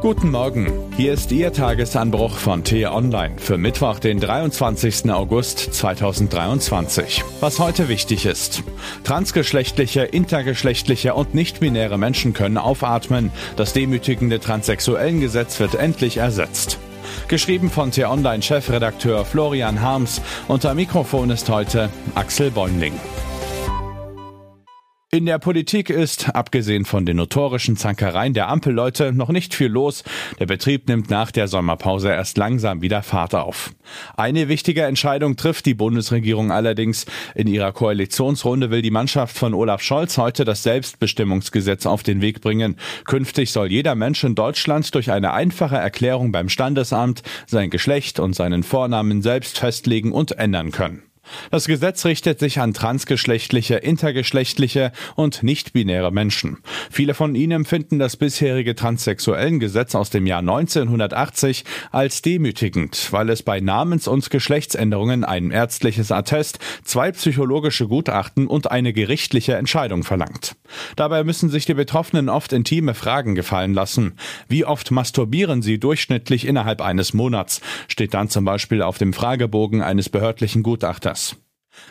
Guten Morgen, hier ist Ihr Tagesanbruch von T-Online für Mittwoch, den 23. August 2023. Was heute wichtig ist. Transgeschlechtliche, intergeschlechtliche und nicht-binäre Menschen können aufatmen. Das demütigende Transsexuellengesetz wird endlich ersetzt. Geschrieben von T-Online-Chefredakteur Florian Harms. Unter Mikrofon ist heute Axel Bäumling. In der Politik ist, abgesehen von den notorischen Zankereien der Ampelleute, noch nicht viel los. Der Betrieb nimmt nach der Sommerpause erst langsam wieder Fahrt auf. Eine wichtige Entscheidung trifft die Bundesregierung allerdings. In ihrer Koalitionsrunde will die Mannschaft von Olaf Scholz heute das Selbstbestimmungsgesetz auf den Weg bringen. Künftig soll jeder Mensch in Deutschland durch eine einfache Erklärung beim Standesamt sein Geschlecht und seinen Vornamen selbst festlegen und ändern können. Das Gesetz richtet sich an transgeschlechtliche, intergeschlechtliche und nicht-binäre Menschen. Viele von ihnen empfinden das bisherige Transsexuellengesetz aus dem Jahr 1980 als demütigend, weil es bei Namens- und Geschlechtsänderungen ein ärztliches Attest, zwei psychologische Gutachten und eine gerichtliche Entscheidung verlangt. Dabei müssen sich die Betroffenen oft intime Fragen gefallen lassen. Wie oft masturbieren sie durchschnittlich innerhalb eines Monats? Steht dann zum Beispiel auf dem Fragebogen eines behördlichen Gutachters.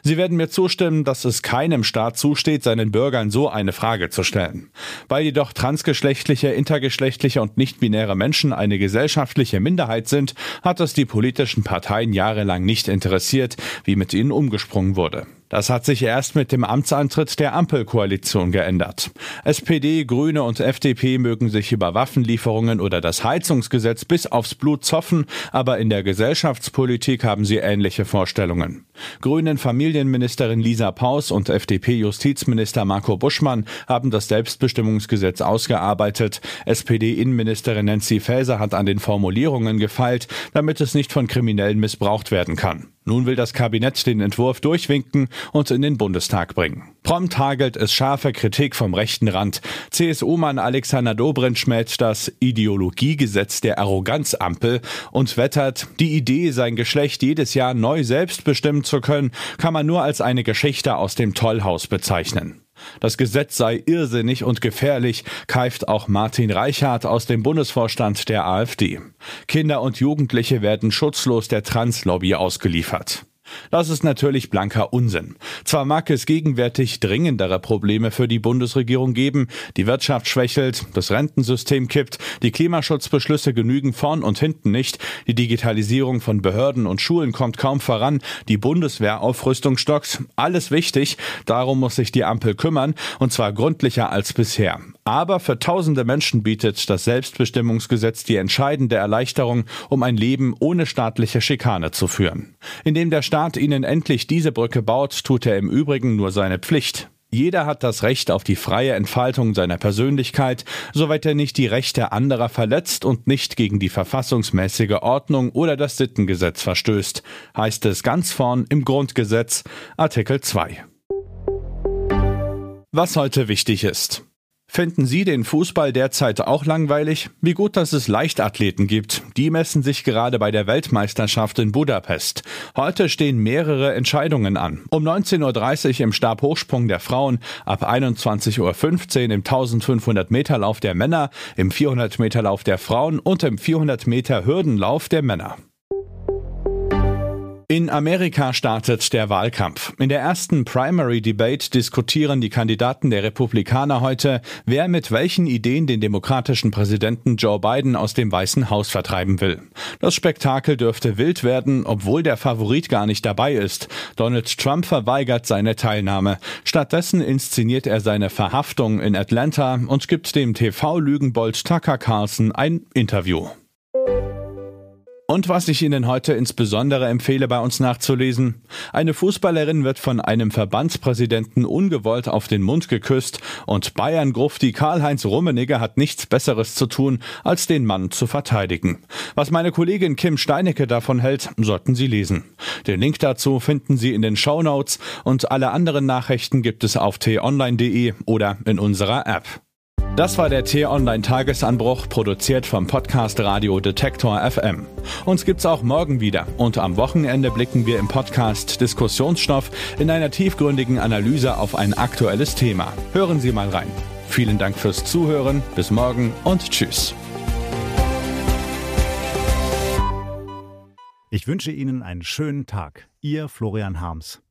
Sie werden mir zustimmen, dass es keinem Staat zusteht, seinen Bürgern so eine Frage zu stellen. Weil jedoch transgeschlechtliche, intergeschlechtliche und nichtbinäre Menschen eine gesellschaftliche Minderheit sind, hat es die politischen Parteien jahrelang nicht interessiert, wie mit ihnen umgesprungen wurde. Das hat sich erst mit dem Amtsantritt der Ampelkoalition geändert. SPD, Grüne und FDP mögen sich über Waffenlieferungen oder das Heizungsgesetz bis aufs Blut zoffen, aber in der Gesellschaftspolitik haben sie ähnliche Vorstellungen. Grünen Familienministerin Lisa Paus und FDP-Justizminister Marco Buschmann haben das Selbstbestimmungsgesetz ausgearbeitet. SPD-Innenministerin Nancy Faeser hat an den Formulierungen gefeilt, damit es nicht von Kriminellen missbraucht werden kann. Nun will das Kabinett den Entwurf durchwinken und in den Bundestag bringen. Prompt hagelt es scharfe Kritik vom rechten Rand. CSU-Mann Alexander Dobrindt schmäht das Ideologiegesetz der Arroganzampel und wettert, die Idee, sein Geschlecht jedes Jahr neu selbst bestimmen zu können, kann man nur als eine Geschichte aus dem Tollhaus bezeichnen. Das Gesetz sei irrsinnig und gefährlich, keift auch Martin Reichhardt aus dem Bundesvorstand der AfD. Kinder und Jugendliche werden schutzlos der Translobby ausgeliefert. Das ist natürlich blanker Unsinn. Zwar mag es gegenwärtig dringendere Probleme für die Bundesregierung geben, die Wirtschaft schwächelt, das Rentensystem kippt, die Klimaschutzbeschlüsse genügen vorn und hinten nicht, die Digitalisierung von Behörden und Schulen kommt kaum voran, die Bundeswehraufrüstung stockt, alles wichtig, darum muss sich die Ampel kümmern, und zwar gründlicher als bisher. Aber für tausende Menschen bietet das Selbstbestimmungsgesetz die entscheidende Erleichterung, um ein Leben ohne staatliche Schikane zu führen. Indem der Staat ihnen endlich diese Brücke baut, tut er im Übrigen nur seine Pflicht. Jeder hat das Recht auf die freie Entfaltung seiner Persönlichkeit, soweit er nicht die Rechte anderer verletzt und nicht gegen die verfassungsmäßige Ordnung oder das Sittengesetz verstößt, heißt es ganz vorn im Grundgesetz, Artikel 2. Was heute wichtig ist. Finden Sie den Fußball derzeit auch langweilig? Wie gut, dass es Leichtathleten gibt. Die messen sich gerade bei der Weltmeisterschaft in Budapest. Heute stehen mehrere Entscheidungen an. Um 19.30 Uhr im Stabhochsprung der Frauen, ab 21.15 Uhr im 1500 Meter Lauf der Männer, im 400 Meter Lauf der Frauen und im 400 Meter Hürdenlauf der Männer. In Amerika startet der Wahlkampf. In der ersten Primary Debate diskutieren die Kandidaten der Republikaner heute, wer mit welchen Ideen den demokratischen Präsidenten Joe Biden aus dem Weißen Haus vertreiben will. Das Spektakel dürfte wild werden, obwohl der Favorit gar nicht dabei ist. Donald Trump verweigert seine Teilnahme. Stattdessen inszeniert er seine Verhaftung in Atlanta und gibt dem TV-Lügenbold Tucker Carlson ein Interview. Und was ich Ihnen heute insbesondere empfehle, bei uns nachzulesen. Eine Fußballerin wird von einem Verbandspräsidenten ungewollt auf den Mund geküsst und Bayern-Grufti Karl-Heinz Rummenigge hat nichts Besseres zu tun, als den Mann zu verteidigen. Was meine Kollegin Kim Steinecke davon hält, sollten Sie lesen. Den Link dazu finden Sie in den Show Notes und alle anderen Nachrichten gibt es auf t-online.de oder in unserer App. Das war der T-Online-Tagesanbruch, produziert vom Podcast Radio Detektor FM. Uns gibt's auch morgen wieder und am Wochenende blicken wir im Podcast Diskussionsstoff in einer tiefgründigen Analyse auf ein aktuelles Thema. Hören Sie mal rein. Vielen Dank fürs Zuhören, bis morgen und tschüss. Ich wünsche Ihnen einen schönen Tag. Ihr Florian Harms.